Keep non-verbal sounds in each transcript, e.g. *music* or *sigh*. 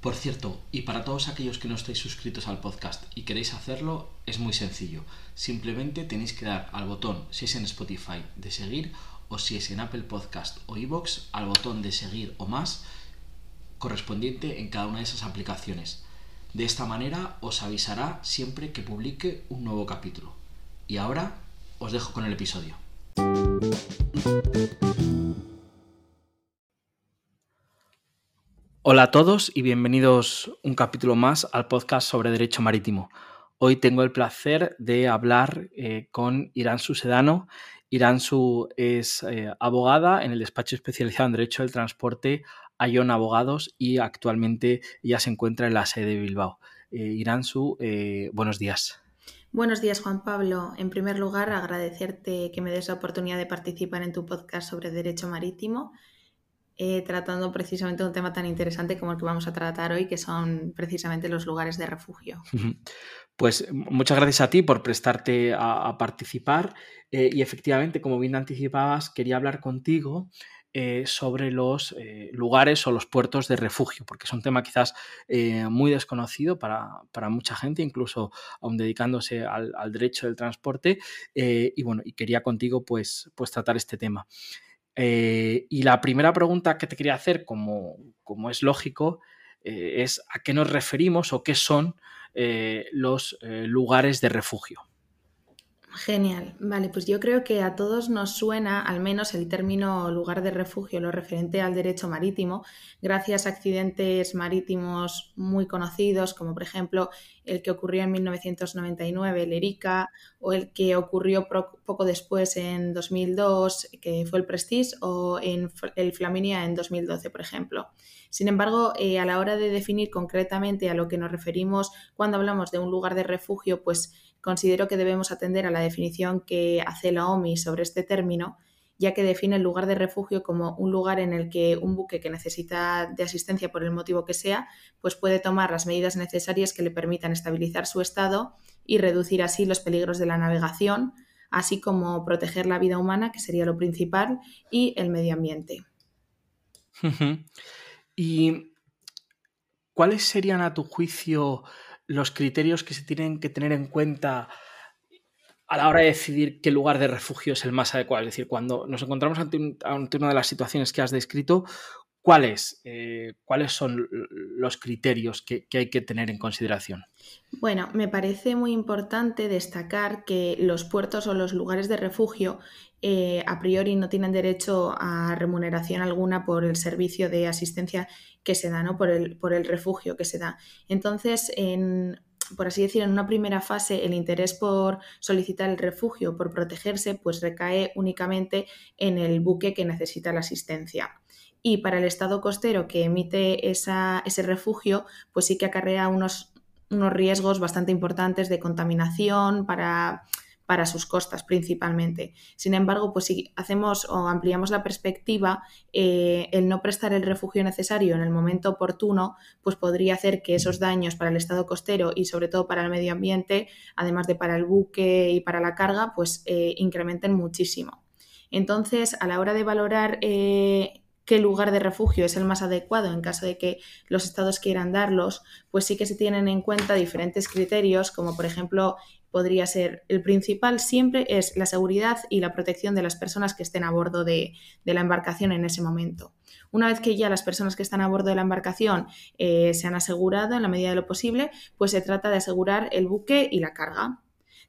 Por cierto, y para todos aquellos que no estáis suscritos al podcast y queréis hacerlo, es muy sencillo. Simplemente tenéis que dar al botón, si es en Spotify, de seguir, o si es en Apple Podcast o iVoox, al botón de seguir o más correspondiente en cada una de esas aplicaciones. De esta manera os avisará siempre que publique un nuevo capítulo. Y ahora os dejo con el episodio. Hola a todos y bienvenidos un capítulo más al podcast sobre Derecho Marítimo. Hoy tengo el placer de hablar eh, con Irán Susedano. Irán Su es eh, abogada en el despacho especializado en Derecho del Transporte Ion Abogados y actualmente ya se encuentra en la sede de Bilbao. Eh, Iransu, eh, buenos días. Buenos días, Juan Pablo. En primer lugar, agradecerte que me des la oportunidad de participar en tu podcast sobre derecho marítimo, eh, tratando precisamente un tema tan interesante como el que vamos a tratar hoy, que son precisamente los lugares de refugio. Pues muchas gracias a ti por prestarte a, participar y efectivamente, como bien anticipabas, quería hablar contigo eh, sobre los eh, lugares o los puertos de refugio, porque es un tema quizás eh, muy desconocido para, mucha gente, incluso aún dedicándose al, derecho del transporte. y bueno, y quería contigo pues, pues tratar este tema. Y la primera pregunta que te quería hacer, como, como es lógico, es a qué nos referimos o qué son los lugares de refugio. Genial, vale, pues yo creo que a todos nos suena al menos el término lugar de refugio, lo referente al derecho marítimo, gracias a accidentes marítimos muy conocidos, como por ejemplo el que ocurrió en 1999, el Erika, o el que ocurrió poco después en 2002, que fue el Prestige, o en el Flaminia en 2012, por ejemplo. Sin embargo, eh, a la hora de definir concretamente a lo que nos referimos cuando hablamos de un lugar de refugio, pues considero que debemos atender a la definición que hace la OMI sobre este término, ya que define el lugar de refugio como un lugar en el que un buque que necesita de asistencia por el motivo que sea, pues puede tomar las medidas necesarias que le permitan estabilizar su estado y reducir así los peligros de la navegación, así como proteger la vida humana, que sería lo principal, y el medio ambiente. ¿Y cuáles serían a tu juicio los criterios que se tienen que tener en cuenta a la hora de decidir qué lugar de refugio es el más adecuado. Es decir, cuando nos encontramos ante, una de las situaciones que has descrito, ¿cuáles, eh, ¿cuáles son los criterios que, hay que tener en consideración? Bueno, me parece muy importante destacar que los puertos o los lugares de refugio eh, a priori no tienen derecho a remuneración alguna por el servicio de asistencia que se da, ¿no? por, el, por el refugio que se da. Entonces, en, por así decir, en una primera fase, el interés por solicitar el refugio, por protegerse, pues recae únicamente en el buque que necesita la asistencia. Y para el Estado costero que emite ese refugio, pues sí que acarrea unos, unos riesgos bastante importantes de contaminación para para sus costas principalmente. Sin embargo, pues si hacemos o ampliamos la perspectiva, eh, el no prestar el refugio necesario en el momento oportuno, pues podría hacer que esos daños para el estado costero y sobre todo para el medio ambiente, además de para el buque y para la carga, pues eh, incrementen muchísimo. Entonces, a la hora de valorar eh, qué lugar de refugio es el más adecuado en caso de que los estados quieran darlos, pues sí que se tienen en cuenta diferentes criterios, como por ejemplo podría ser el principal siempre es la seguridad y la protección de las personas que estén a bordo de, la embarcación en ese momento. Una vez que ya las personas que están a bordo de la embarcación eh, se han asegurado en la medida de lo posible, pues se trata de asegurar el buque y la carga.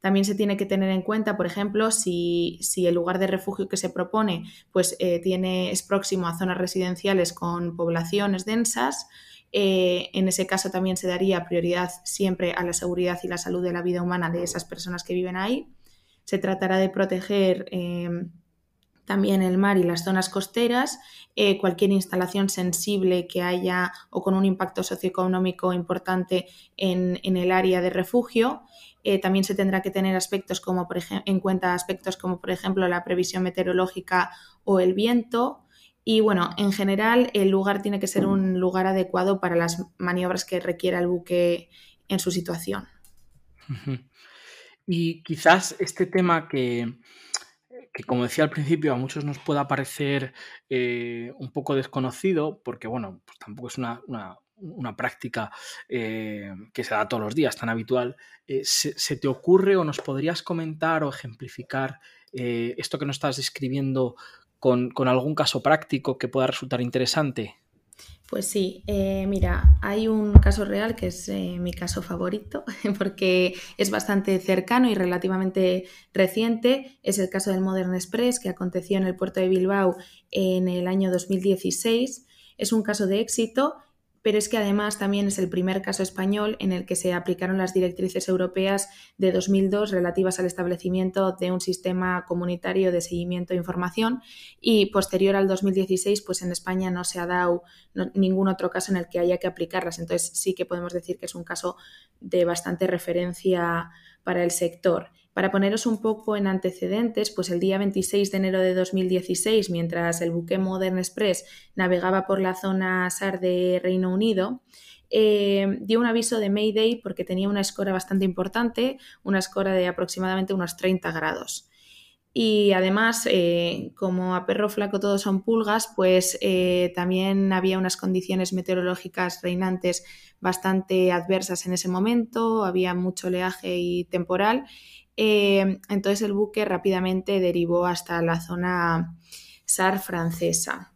También se tiene que tener en cuenta, por ejemplo, si, el lugar de refugio que se propone pues, eh, tiene, es próximo a zonas residenciales con poblaciones densas, eh, en ese caso también se daría prioridad siempre a la seguridad y la salud de la vida humana de esas personas que viven ahí. Se tratará de proteger em, también el mar y las zonas costeras, eh, cualquier instalación sensible que haya o con un impacto socioeconómico importante en, el área de refugio. Eh, también se tendrá que tener aspectos como, por en cuenta aspectos como, por ejemplo, la previsión meteorológica o el viento. Y bueno, en general el lugar tiene que ser un lugar adecuado para las maniobras que requiera el buque en su situación. Y quizás este tema que, como decía al principio, a muchos nos pueda parecer eh, un poco desconocido, porque bueno, pues tampoco es una, práctica eh, que se da todos los días tan habitual. Eh, ¿se, te ocurre o nos podrías comentar o ejemplificar esto que nos estás describiendo con, algún caso práctico que pueda resultar interesante? Pues sí, eh, mira, hay un caso real que es eh, mi caso favorito *laughs* porque es bastante cercano y relativamente reciente. Es el caso del Modern Express que aconteció en el puerto de Bilbao en el año 2016. Es un caso de éxito pero es que además también es el primer caso español en el que se aplicaron las directrices europeas de 2002 relativas al establecimiento de un sistema comunitario de seguimiento de información y posterior al 2016 pues en España no se ha dado ningún otro caso en el que haya que aplicarlas. Entonces sí que podemos decir que es un caso de bastante referencia para el sector. Para poneros un poco en antecedentes, pues el día 26 de enero de 2016, mientras el buque Modern Express navegaba por la zona SAR de Reino Unido, eh, dio un aviso de Mayday porque tenía una escora bastante importante, una escora de aproximadamente unos 30 grados. Y además, eh, como a perro flaco todos son pulgas, pues eh, también había unas condiciones meteorológicas reinantes bastante adversas en ese momento, había mucho oleaje y temporal eh, entonces el buque rápidamente derivó hasta la zona SAR francesa.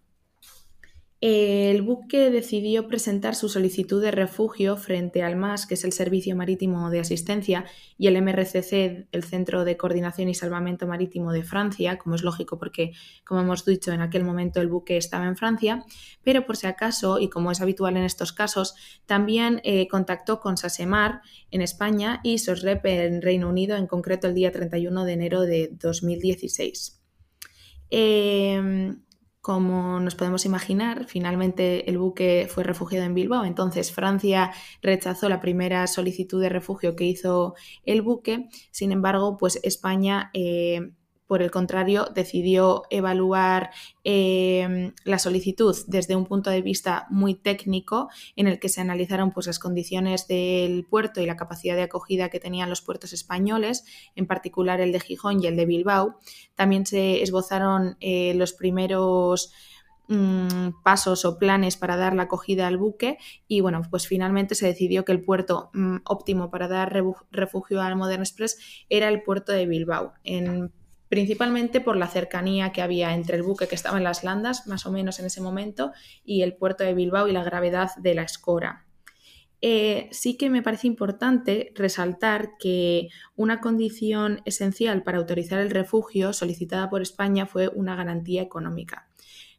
El buque decidió presentar su solicitud de refugio frente al MAS, que es el Servicio Marítimo de Asistencia, y el MRCC, el Centro de Coordinación y Salvamento Marítimo de Francia, como es lógico porque, como hemos dicho, en aquel momento el buque estaba en Francia, pero por si acaso, y como es habitual en estos casos, también eh, contactó con Sasemar en España y SOSREP en Reino Unido, en concreto el día 31 de enero de 2016. Como nos podemos imaginar, finalmente el buque fue refugiado en Bilbao, entonces Francia rechazó la primera solicitud de refugio que hizo el buque, sin embargo, pues España eh, por el contrario, decidió evaluar em, la solicitud desde un punto de vista muy técnico, en el que se analizaron pues, las condiciones del puerto y la capacidad de acogida que tenían los puertos españoles, en particular el de Gijón y el de Bilbao. También se esbozaron eh, los primeros mm, pasos o planes para dar la acogida al buque y bueno, pues finalmente se decidió que el puerto mm, óptimo para dar refugio al Modern Express era el puerto de Bilbao. Principalmente por la cercanía que había entre el buque que estaba en las landas, más o menos en ese momento, y el puerto de Bilbao y la gravedad de la escora. Eh, sí que me parece importante resaltar que una condición esencial para autorizar el refugio solicitada por España fue una garantía económica.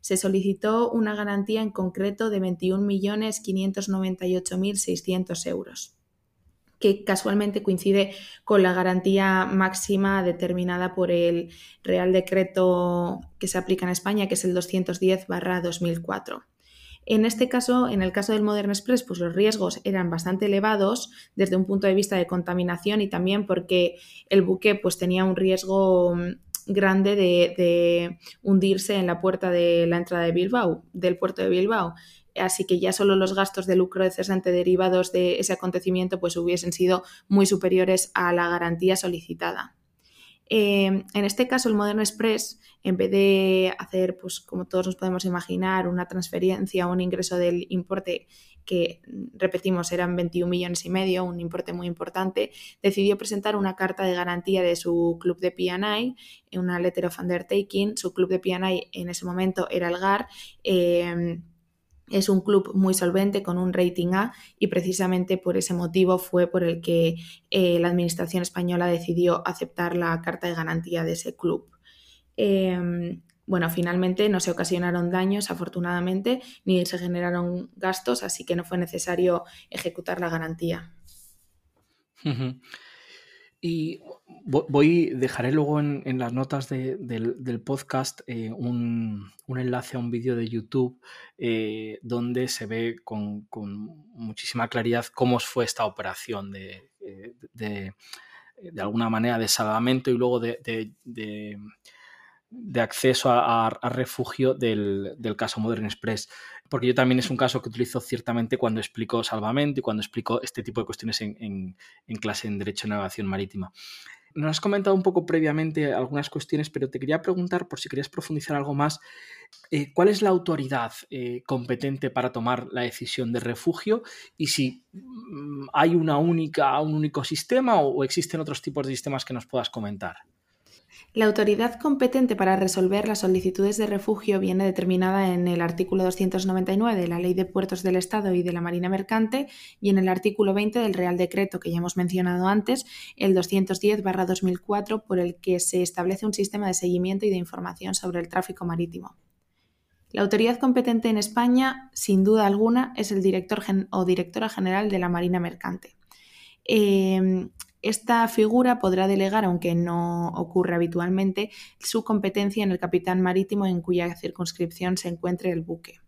Se solicitó una garantía en concreto de 21.598.600 euros que casualmente coincide con la garantía máxima determinada por el Real Decreto que se aplica en España, que es el 210-2004. En este caso, en el caso del Modern Express, pues los riesgos eran bastante elevados desde un punto de vista de contaminación y también porque el buque pues, tenía un riesgo mm, grande de, de hundirse en la puerta de la entrada de Bilbao, del puerto de Bilbao así que ya solo los gastos de lucro cesante derivados de ese acontecimiento pues hubiesen sido muy superiores a la garantía solicitada. Eh, en este caso, el Modern Express, en vez de hacer, pues como todos nos podemos imaginar, una transferencia o un ingreso del importe que, repetimos, eran 21 millones y medio, un importe muy importante, decidió presentar una carta de garantía de su club de P&I, una letter of undertaking. Su club de P&I en ese momento era el GAR. Eh, es un club muy solvente con un rating A y precisamente por ese motivo fue por el que eh, la Administración española decidió aceptar la carta de garantía de ese club. Em, bueno, finalmente no se ocasionaron daños, afortunadamente, ni se generaron gastos, así que no fue necesario ejecutar la garantía. Y voy, dejaré luego en, las notas del, podcast eh, un, enlace a un vídeo de YouTube eh, donde se ve con, muchísima claridad cómo fue esta operación de, eh, de, alguna manera de salvamento y luego de, acceso a, refugio del, caso Modern Express. Porque yo también es un caso que utilizo ciertamente cuando explico salvamento y cuando explico este tipo de cuestiones en, en clase en Derecho de Navegación Marítima. Nos has comentado un poco previamente algunas cuestiones, pero te quería preguntar, por si querías profundizar algo más, eh, ¿cuál es la autoridad eh, competente para tomar la decisión de refugio y si mm, hay una única, un único sistema o existen otros tipos de sistemas que nos puedas comentar? La autoridad competente para resolver las solicitudes de refugio viene determinada en el artículo 299 de la Ley de Puertos del Estado y de la Marina Mercante y en el artículo 20 del Real Decreto que ya hemos mencionado antes, el 210-2004, por el que se establece un sistema de seguimiento y de información sobre el tráfico marítimo. La autoridad competente en España, sin duda alguna, es el director o directora general de la Marina Mercante. Eh, esta figura podrá delegar, aunque no ocurre habitualmente, su competencia en el capitán marítimo en cuya circunscripción se encuentre el buque.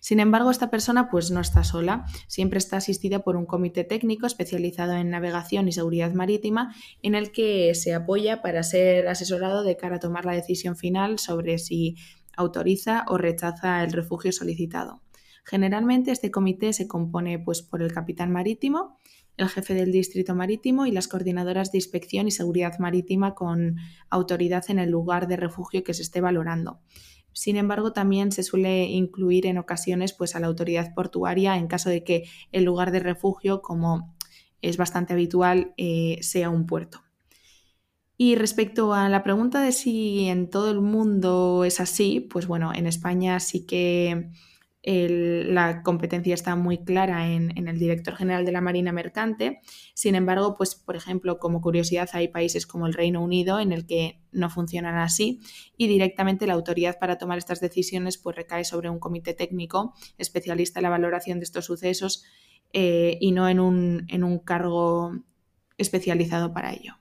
Sin embargo, esta persona pues no está sola, siempre está asistida por un comité técnico especializado en navegación y seguridad marítima en el que se apoya para ser asesorado de cara a tomar la decisión final sobre si autoriza o rechaza el refugio solicitado. Generalmente este comité se compone pues por el capitán marítimo, el jefe del distrito marítimo y las coordinadoras de inspección y seguridad marítima con autoridad en el lugar de refugio que se esté valorando. Sin embargo, también se suele incluir en ocasiones pues, a la autoridad portuaria en caso de que el lugar de refugio, como es bastante habitual, eh, sea un puerto. Y respecto a la pregunta de si en todo el mundo es así, pues bueno, en España sí que la competencia está muy clara en, el director general de la Marina Mercante. Sin embargo, pues, por ejemplo, como curiosidad, hay países como el Reino Unido en el que no funcionan así y directamente la autoridad para tomar estas decisiones pues, recae sobre un comité técnico especialista en la valoración de estos sucesos eh, y no en un, en un, cargo especializado para ello.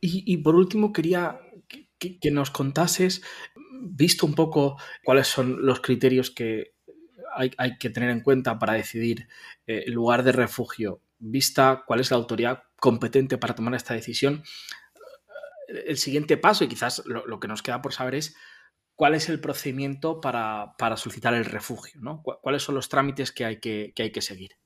y, por último, quería que nos contases visto un poco cuáles son los criterios que hay, que tener en cuenta para decidir eh, el lugar de refugio, vista cuál es la autoridad competente para tomar esta decisión, el siguiente paso, y quizás lo, que nos queda por saber es cuál es el procedimiento para, solicitar el refugio, ¿no? ¿Cuáles son los trámites que hay que, hay que seguir?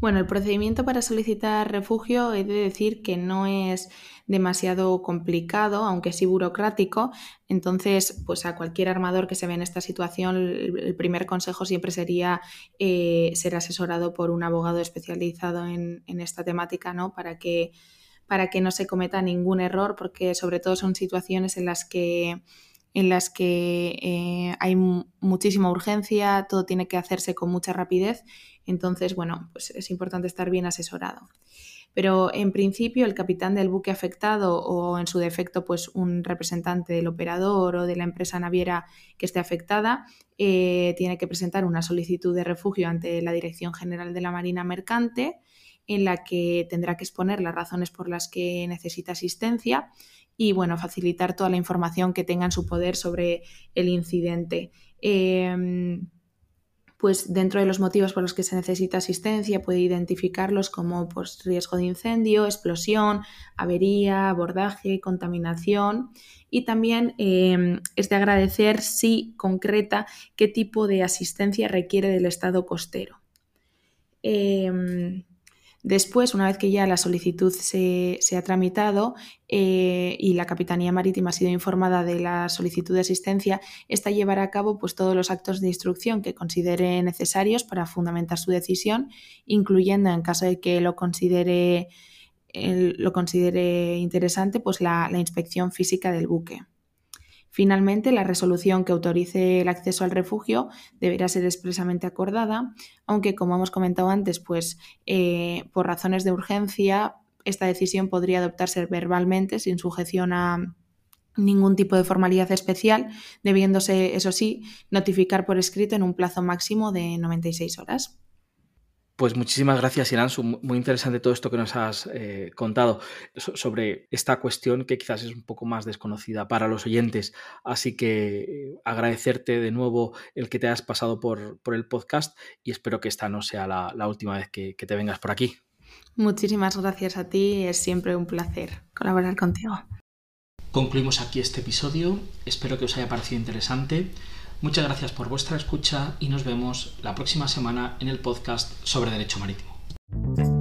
Bueno, el procedimiento para solicitar refugio he de decir que no es demasiado complicado, aunque sí burocrático. Entonces, pues a cualquier armador que se ve en esta situación, el primer consejo siempre sería eh, ser asesorado por un abogado especializado en, esta temática, ¿no? Para que, para que no se cometa ningún error, porque sobre todo son situaciones en las que en las que eh, hay muchísima urgencia, todo tiene que hacerse con mucha rapidez. Entonces, bueno, pues es importante estar bien asesorado. Pero en principio el capitán del buque afectado o en su defecto pues un representante del operador o de la empresa naviera que esté afectada eh, tiene que presentar una solicitud de refugio ante la Dirección General de la Marina Mercante en la que tendrá que exponer las razones por las que necesita asistencia y bueno, facilitar toda la información que tenga en su poder sobre el incidente. Em, pues dentro de los motivos por los que se necesita asistencia puede identificarlos como pues, riesgo de incendio, explosión, avería, abordaje, contaminación y también em, es de agradecer si concreta qué tipo de asistencia requiere del estado costero. Em, Después, una vez que ya la solicitud se, ha tramitado eh, y la Capitanía Marítima ha sido informada de la solicitud de asistencia, esta llevará a cabo pues, todos los actos de instrucción que considere necesarios para fundamentar su decisión, incluyendo, en caso de que lo considere, lo considere interesante, pues la inspección física del buque. Finalmente, la resolución que autorice el acceso al refugio deberá ser expresamente acordada, aunque, como hemos comentado antes, pues eh, por razones de urgencia, esta decisión podría adoptarse verbalmente sin sujeción a ningún tipo de formalidad especial, debiéndose, eso sí, notificar por escrito en un plazo máximo de 96 horas. Pues muchísimas gracias, Iransu. Muy interesante todo esto que nos has eh, contado sobre esta cuestión que quizás es un poco más desconocida para los oyentes. Así que eh, agradecerte de nuevo el que te hayas pasado por, el podcast y espero que esta no sea la, última vez que, que te vengas por aquí. Muchísimas gracias a ti. Es siempre un placer colaborar contigo. Concluimos aquí este episodio. Espero que os haya parecido interesante. Muchas gracias por vuestra escucha y nos vemos la próxima semana en el podcast sobre Derecho Marítimo.